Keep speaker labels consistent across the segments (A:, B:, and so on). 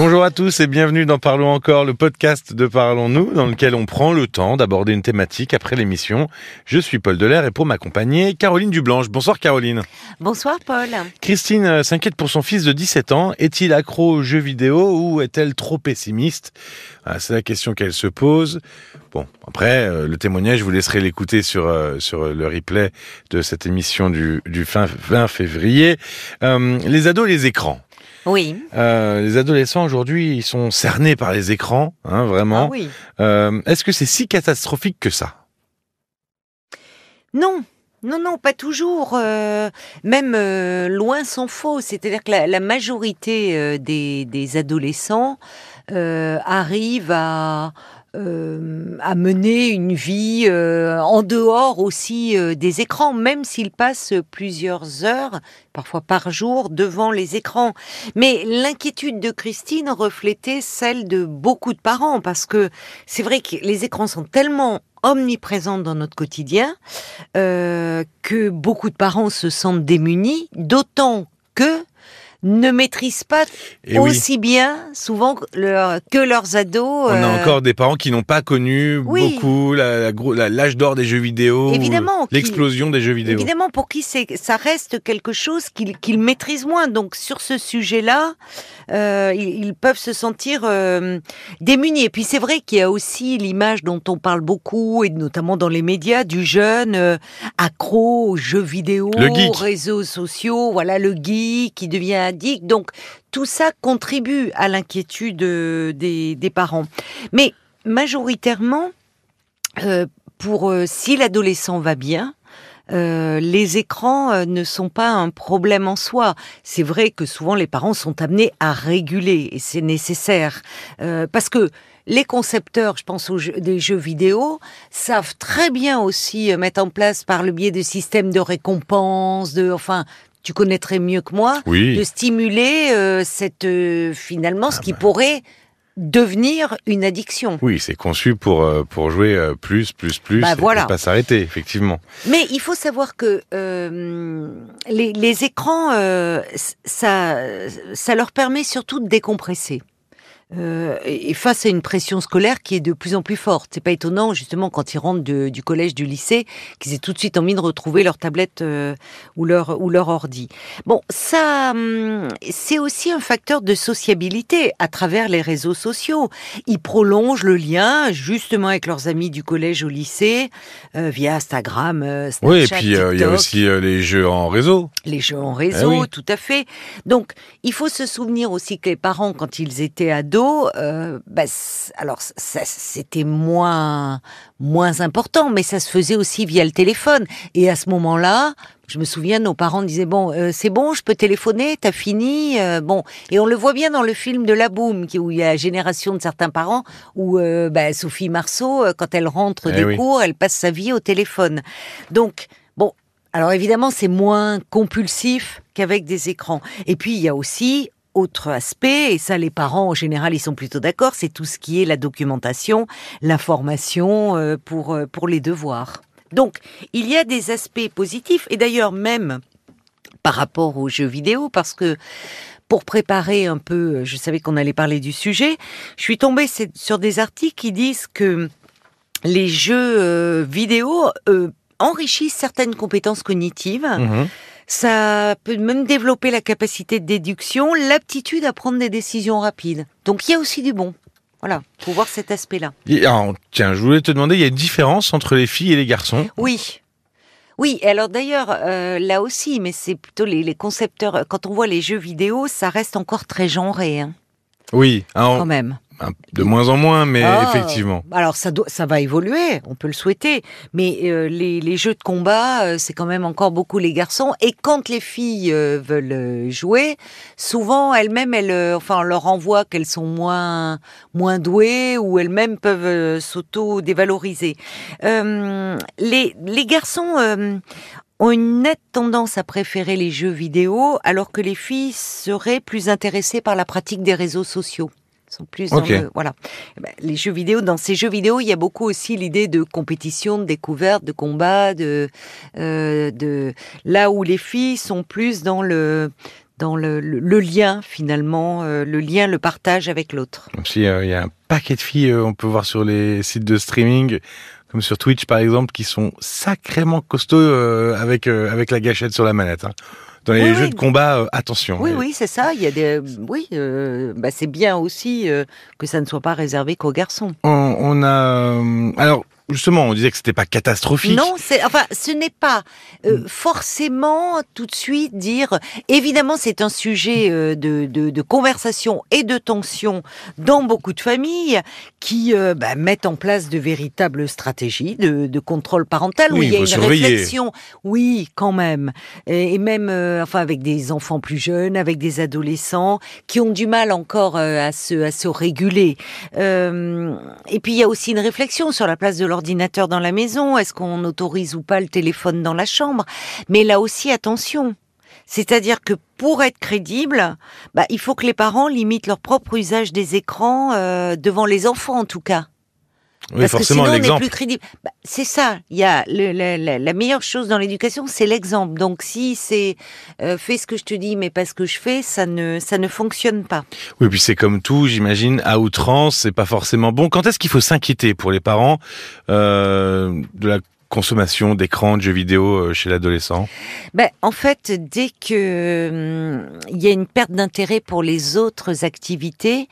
A: Bonjour à tous et bienvenue dans Parlons encore, le podcast de Parlons-nous, dans lequel on prend le temps d'aborder une thématique après l'émission. Je suis Paul Delair et pour m'accompagner, Caroline Dublanche. Bonsoir Caroline.
B: Bonsoir Paul.
A: Christine euh, s'inquiète pour son fils de 17 ans. Est-il accro aux jeux vidéo ou est-elle trop pessimiste? Ah, C'est la question qu'elle se pose. Bon, après, euh, le témoignage, je vous laisserai l'écouter sur, euh, sur le replay de cette émission du, du fin 20 février. les ados et les écrans.
B: Oui.
A: Euh, les adolescents aujourd'hui, ils sont cernés par les écrans, hein, vraiment.
B: Ah oui.
A: Euh, Est-ce que c'est si catastrophique que ça?
B: Non. Non, non, pas toujours. Euh, même euh, loin s'en faut. C'est-à-dire que la, la majorité euh, des, des adolescents arrivent à euh, à mener une vie euh, en dehors aussi euh, des écrans, même s'ils passent plusieurs heures, parfois par jour, devant les écrans. Mais l'inquiétude de Christine reflétait celle de beaucoup de parents, parce que c'est vrai que les écrans sont tellement omniprésents dans notre quotidien que beaucoup de parents se sentent démunis, d'autant que ne maîtrisent pas
A: Et oui.
B: aussi bien souvent que, leur- que leurs ados.
A: On a
B: euh,
A: encore des parents qui n'ont pas connu
B: oui.
A: beaucoup la la- l'âge d'or des jeux vidéo, l'explosion des jeux vidéo.
B: Évidemment, pour qui ça reste quelque chose qu'ils maîtrisent moins. Donc sur ce sujet-là, euh, ils, ils peuvent se sentir euh, démunis. Et puis c'est vrai qu'il y a aussi l'image dont on parle beaucoup, et notamment dans les médias, du jeune euh, accro aux jeux vidéo, aux réseaux sociaux, voilà le geek qui devient Donc tout ça contribue à l'inquiétude euh, des, parents. Mais majoritairement, euh, pour euh, si l'adolescent va bien, les écrans ne sont pas un problème en soi. C'est vrai que souvent les parents sont amenés à réguler et c'est nécessaire parce que les concepteurs, je pense aux jeux, des jeux vidéo, savent très bien aussi mettre en place par le biais de systèmes de récompense, de enfin. Tu connaîtrais mieux que moi de stimuler euh, cette euh, finalement
A: Ah
B: ce qui
A: bah.
B: pourrait devenir une addiction.
A: Oui, c'est conçu pour euh, pour jouer plus, plus, plus,
B: Bah,
A: et
B: voilà.
A: pas s'arrêter, effectivement.
B: Mais il faut savoir que les, les écrans, ça, ça leur permet surtout de décompresser. Euh, et face à une pression scolaire qui est de plus en plus forte, c'est pas étonnant justement quand ils rentrent de- du collège, du lycée, qu'ils aient tout de suite envie de retrouver leur tablette euh, ou leur ou leur ordi. Bon, ça, hum, c'est aussi un facteur de sociabilité à travers les réseaux sociaux. Ils prolongent le lien justement avec leurs amis du collège au lycée euh, via Instagram, euh, Snapchat,
A: Oui, et puis euh, il y a aussi euh, les jeux en réseau.
B: les jeux en réseau,
A: Eh oui.
B: tout à fait. Donc, il faut se souvenir aussi que les parents, quand ils étaient ados, euh, bah, alors ça, c'était moins moins important, mais ça se faisait aussi via le téléphone. Et à ce moment-là, je me souviens, nos parents disaient bon, euh, c'est bon, je peux téléphoner, t'as fini, euh, bon. Et on le voit bien dans le film de La Boum, qui- où il y a la génération de certains parents, où euh, bah, Sophie Marceau, quand elle rentre
A: Eh
B: des
A: oui.
B: cours, elle passe sa vie au téléphone. Donc, bon, alors évidemment, c'est moins compulsif qu'avec des écrans. Et puis, il y a aussi autre aspect, et ça les parents en général ils sont plutôt d'accord, c'est tout ce qui est la documentation, l'information euh, pour, euh, pour les devoirs. Donc, il y a des aspects positifs, et d'ailleurs même par rapport aux jeux vidéo, parce que pour préparer un peu, je savais qu'on allait parler du sujet, je suis tombée sur des articles qui disent que les jeux euh, vidéo euh, enrichissent certaines compétences cognitives.
A: Mhm.
B: Ça peut même développer la capacité de déduction, l'aptitude à prendre des décisions rapides. Donc il y a aussi du bon. Voilà, faut voir cet aspect-là.
A: Alors, tiens, je voulais te demander, il y a une différence entre les filles et les garçons?
B: Oui. Oui, alors d'ailleurs, euh, là aussi, mais c'est plutôt les, les concepteurs, quand on voit les jeux vidéo, ça reste encore très genré, hein,
A: Oui, alors,
B: quand même.
A: De moins en moins, mais
B: Ah,
A: effectivement.
B: Alors ça, doit, ça va évoluer, on peut le souhaiter, mais euh, les, les jeux de combat, euh, c'est quand même encore beaucoup les garçons. Et quand les filles euh, veulent euh, jouer, souvent elles-mêmes, elles, euh, enfin, on leur envoie qu'elles sont moins moins douées ou elles-mêmes peuvent euh, s'auto-dévaloriser. Euh, les, les garçons euh, ont une nette tendance à préférer les jeux vidéo, alors que les filles seraient plus intéressées par la pratique des réseaux sociaux. Sont plus dans le- voilà. Eh ben, les jeux vidéo, dans ces jeux vidéo, il y a beaucoup aussi l'idée de compétition, de découverte, de combat, de, euh, de là où les filles sont plus dans le dans le, le, lien finalement, euh, le lien, le partage avec l'autre.
A: Si il y a un paquet de filles, on peut voir sur les sites de streaming, comme sur Twitch par exemple, qui sont sacrément costauds avec avec la gâchette sur la manette. Hein. Dans les jeux de combat, attention.
B: Oui, oui, c'est ça. Il y a des, oui, bah, c'est bien aussi que ça ne soit pas réservé qu'aux garçons.
A: On, on a, alors Justement, on disait que c'était pas catastrophique.
B: Non, c'est enfin, ce n'est pas euh, forcément tout de suite dire. Évidemment, c'est un sujet euh, de, de, de, conversation et de tension dans beaucoup de familles qui euh, bah, mettent en place de véritables stratégies de, de contrôle parental
A: oui, où il y a une surveiller.
B: réflexion. Oui, quand même, et, et même enfin avec des enfants plus jeunes, avec des adolescents qui ont du mal encore à se à se réguler. et puis il y a aussi une réflexion sur la place de leur ordinateur dans la maison? Est-ce qu'on autorise ou pas le téléphone dans la chambre? Mais là aussi, attention. C'est-à-dire que pour être crédible, bah, il faut que les parents limitent leur propre usage des écrans euh, devant les enfants en tout cas.
A: Oui, Parce forcément,
B: que sinon, on n'est plus crédible. Bah, c'est ça. Il y a le, la, la, meilleure chose dans l'éducation, c'est l'exemple. Donc, si c'est euh, fais ce que je te dis, mais pas ce que je fais, ça ne ça ne fonctionne pas.
A: Oui, puis c'est comme tout, j'imagine, à outrance, c'est pas forcément bon. Quand est-ce qu'il faut s'inquiéter pour les parents euh, de la consommation d'écran, de jeux vidéo euh, chez l'adolescent?
B: Ben, En fait, dès que hum, il y a une perte d'intérêt pour les autres activités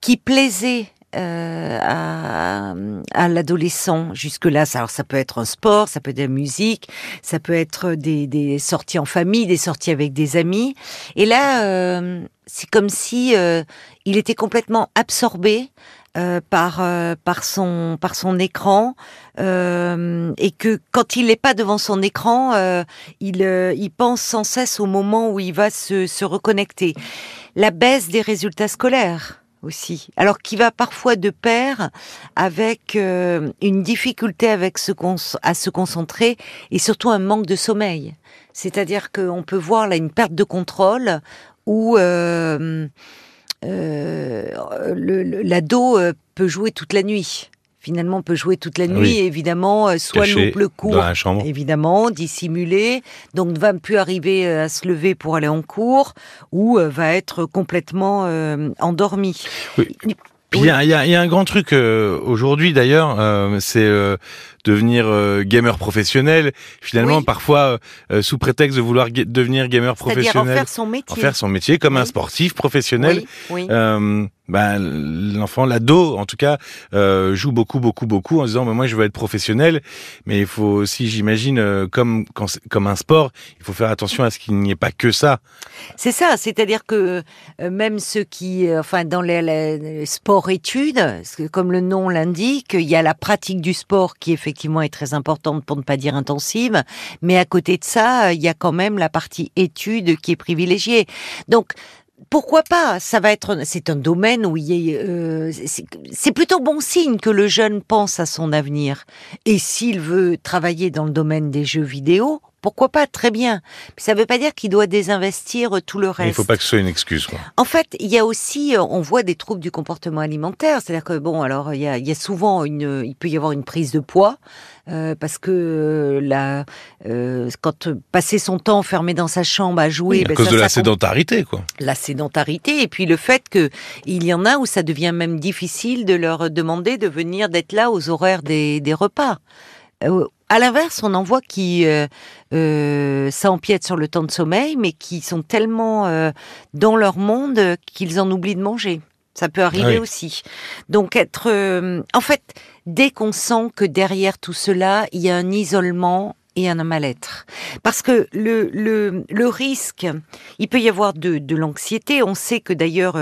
B: qui plaisaient euh, à, à l'adolescent jusque-là. Alors ça peut être un sport, ça peut être de la musique, ça peut être des, des sorties en famille, des sorties avec des amis. Et là, euh, c'est comme si euh, il était complètement absorbé euh, par euh, par son par son écran euh, et que quand il n'est pas devant son écran, il il pense sans cesse au moment où il va se se reconnecter. La baisse des résultats scolaires aussi. Alors qui va parfois de pair avec euh, une difficulté avec à se concentrer et surtout un manque de sommeil. C'est-à-dire qu'on peut voir là une perte de contrôle où euh, euh, l'ado euh, peut jouer toute la nuit finalement peut jouer toute la nuit, évidemment, euh, soit loupe le cours, évidemment, dissimulé, donc ne va plus arriver euh, à se lever pour aller en cours, ou euh, va être complètement endormi.
A: Oui. il y, y, a, un grand truc aujourd'hui d'ailleurs, c'est devenir euh, gamer professionnel. Finalement, parfois, euh, sous prétexte de vouloir devenir gamer professionnel,
B: en faire son métier,
A: en faire son métier comme un sportif professionnel. Euh, ben, l'enfant, l'ado, en tout cas, euh, joue beaucoup, beaucoup, beaucoup en disant, mais moi, je veux être professionnel. Mais il faut aussi, j'imagine, comme comme un sport, il faut faire attention à ce qu'il n'y ait pas que ça.
B: C'est ça, c'est-à-dire que même ceux qui, enfin, dans les, les sports-études, comme le nom l'indique, il y a la pratique du sport qui est fait effectivement est très importante pour ne pas dire intensive, mais à côté de ça, il y a quand même la partie étude qui est privilégiée. Donc pourquoi pas? Ça va être, c'est un domaine où il euh, c'est plutôt bon signe que le jeune pense à son avenir. Et s'il veut travailler dans le domaine des jeux vidéo, pourquoi pas? Très bien. Mais ça ne veut pas dire qu'il doit désinvestir tout le reste. Il
A: ne faut pas que ce soit une excuse. Quoi.
B: En fait, il y a aussi, euh, on voit des troubles du comportement alimentaire. C'est-à-dire que bon, alors il y a, il y a souvent une, il peut y avoir une prise de poids. Euh, parce que euh, la, euh, quand passer son temps enfermé dans sa chambre à jouer,
A: oui, à ben, cause de la sédentarité, quoi.
B: La sédentarité et puis le fait que il y en a où ça devient même difficile de leur demander de venir d'être là aux horaires des, des repas. Euh, à l'inverse, on en voit qui euh, euh, ça empiète sur le temps de sommeil, mais qui sont tellement euh, dans leur monde qu'ils en oublient de manger. Ça peut arriver aussi. Donc être, en fait, dès qu'on sent que derrière tout cela, il y a un isolement et un mal-être. Parce que le, le, le risque, il peut y avoir de, de l'anxiété. On sait que d'ailleurs,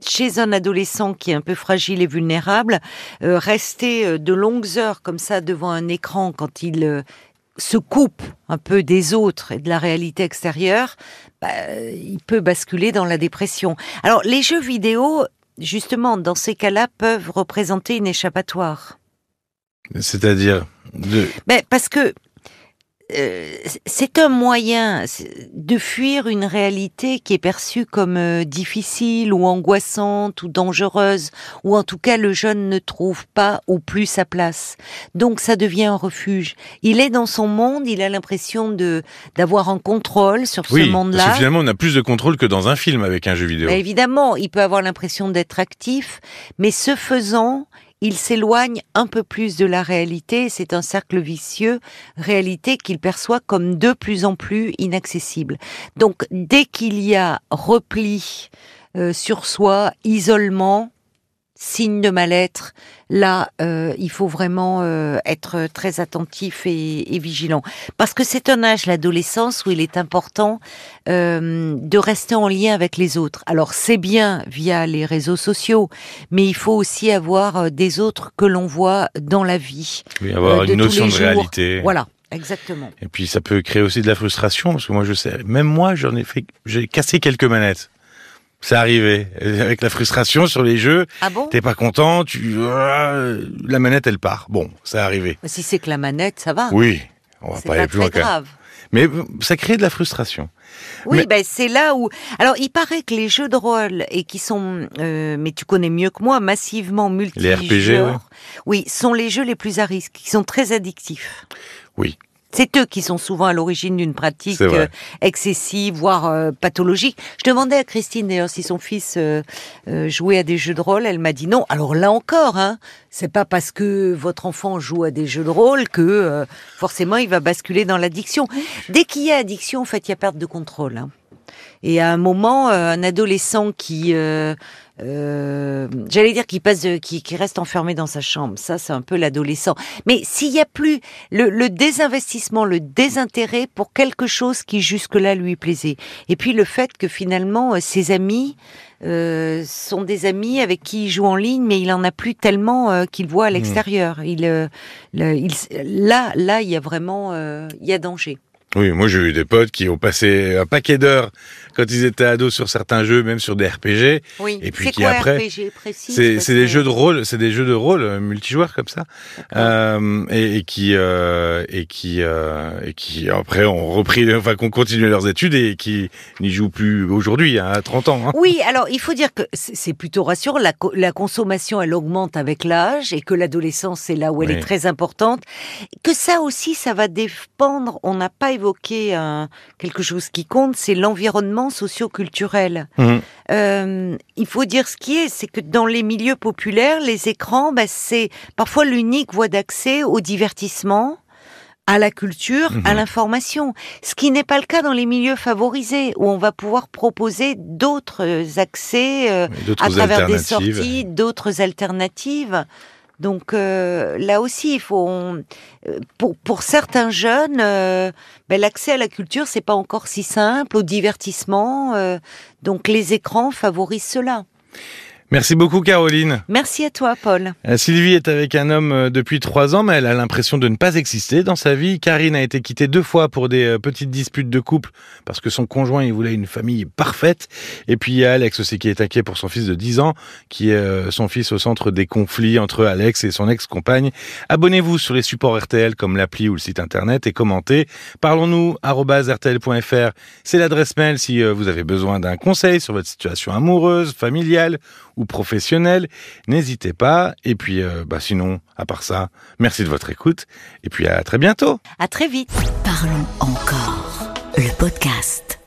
B: chez un adolescent qui est un peu fragile et vulnérable, euh, rester euh, de longues heures comme ça devant un écran quand il euh, se coupe un peu des autres et de la réalité extérieure, bah, il peut basculer dans la dépression. Alors les jeux vidéo, justement, dans ces cas-là, peuvent représenter une échappatoire.
A: C'est-à-dire
B: de... Ben, parce que euh, c'est un moyen de fuir une réalité qui est perçue comme euh, difficile ou angoissante ou dangereuse, ou en tout cas le jeune ne trouve pas ou plus sa place. Donc ça devient un refuge. Il est dans son monde, il a l'impression de d'avoir un contrôle sur ce monde-là.
A: Parce que finalement, on a plus de contrôle que dans un film avec un jeu vidéo.
B: Bah, évidemment, il peut avoir l'impression d'être actif, mais ce faisant, il s'éloigne un peu plus de la réalité, c'est un cercle vicieux, réalité qu'il perçoit comme de plus en plus inaccessible. Donc dès qu'il y a repli euh, sur soi, isolement, signe de mal-être, là, euh, il faut vraiment euh, être très attentif et, vigilant. Parce que c'est un âge, l'adolescence, où il est important euh, de rester en lien avec les autres. Alors c'est bien via les réseaux sociaux, mais il faut aussi avoir des autres que l'on voit dans la vie.
A: Oui, avoir une notion de réalité.
B: Voilà. Exactement.
A: Et puis ça peut créer aussi de la frustration parce que moi je sais, même moi j'en ai fait, j'ai cassé quelques manettes. C'est arrivé avec la frustration sur les jeux.
B: Ah bon?
A: T'es pas content, tu euh, la manette elle part. Bon, c'est arrivé.
B: Si c'est que la manette, ça va.
A: Oui, on va pas, aller plus loin.
B: grave.
A: Mais ça crée de la frustration.
B: Oui, ben c'est là où. Alors, il paraît que les jeux de rôle et qui sont, euh, mais tu connais mieux que moi, massivement multi
A: Les RPG, oui.
B: oui, sont les jeux les plus à risque, qui sont très addictifs.
A: Oui.
B: C'est eux qui sont souvent à l'origine d'une pratique euh, excessive, voire euh, pathologique. Je demandais à Christine d'ailleurs si son fils euh, jouait à des jeux de rôle. Elle m'a dit non. Alors là encore, hein, c'est pas parce que votre enfant joue à des jeux de rôle que forcément il va basculer dans l'addiction. Dès qu'il y a addiction, en fait, il y a perte de contrôle. Hein. Et à un moment, un adolescent qui euh, j'allais dire qu'il passe, qui, reste enfermé dans sa chambre. Ça, c'est un peu l'adolescent. Mais s'il y a plus le, désinvestissement, le désintérêt pour quelque chose qui jusque-là lui plaisait, et puis le fait que finalement euh, ses amis euh, sont des amis avec qui il joue en ligne, mais il en a plus tellement qu'il voit à mmh. l'extérieur. Il, il, là, là, il y a vraiment, il y a danger.
A: Oui, moi j'ai eu des potes qui ont passé un paquet d'heures quand ils étaient ados sur certains jeux, même sur des RPG.
B: Oui.
A: Et puis
B: qui
A: après, c'est des jeux de rôle, c'est des jeux de rôle euh, multijoueurs comme ça, euh, et, et, qui euh, et qui euh, et qui après ont repris, enfin qu'on continué leurs études et qui n'y jouent plus aujourd'hui hein, à 30 ans. Hein.
B: Oui, alors il faut dire que c'est plutôt rassurant. La, la, consommation elle augmente avec l'âge et que l'adolescence c'est là où elle est très importante. Que ça aussi, ça va dépendre. On n'a pas évoqué quelque chose qui compte, c'est l'environnement socio-culturel. Mmh. Euh, il faut dire ce qui est, c'est que dans les milieux populaires, les écrans, bah, c'est parfois l'unique voie d'accès au divertissement, à la culture, à mmh. l'information. Ce qui n'est pas le cas dans les milieux favorisés, où on va pouvoir proposer d'autres accès euh, à travers des sorties, d'autres alternatives. Donc euh, là aussi, il faut euh, pour certains jeunes, euh, ben, l'accès à la culture c'est pas encore si simple, au divertissement. donc les écrans favorisent cela.
A: Merci beaucoup Caroline.
B: Merci à toi Paul.
A: Euh, Sylvie est avec un homme euh, depuis trois ans mais elle a l'impression de ne pas exister dans sa vie. Karine a été quittée deux fois pour des euh, petites disputes de couple parce que son conjoint il voulait une famille parfaite. Et puis il y a Alex aussi qui est inquiet pour son fils de 10 ans qui est son fils au centre des conflits entre Alex et son ex-compagne. Abonnez-vous sur les supports RTL comme l'appli ou le site internet et commentez. Parlons-nous rtl.fr. C'est l'adresse mail si vous avez besoin d'un conseil sur votre situation amoureuse, familiale ou professionnels, n'hésitez pas. Et puis, euh, bah sinon, à part ça, merci de votre écoute. Et puis à très bientôt.
B: À très vite.
C: Parlons encore. Le podcast.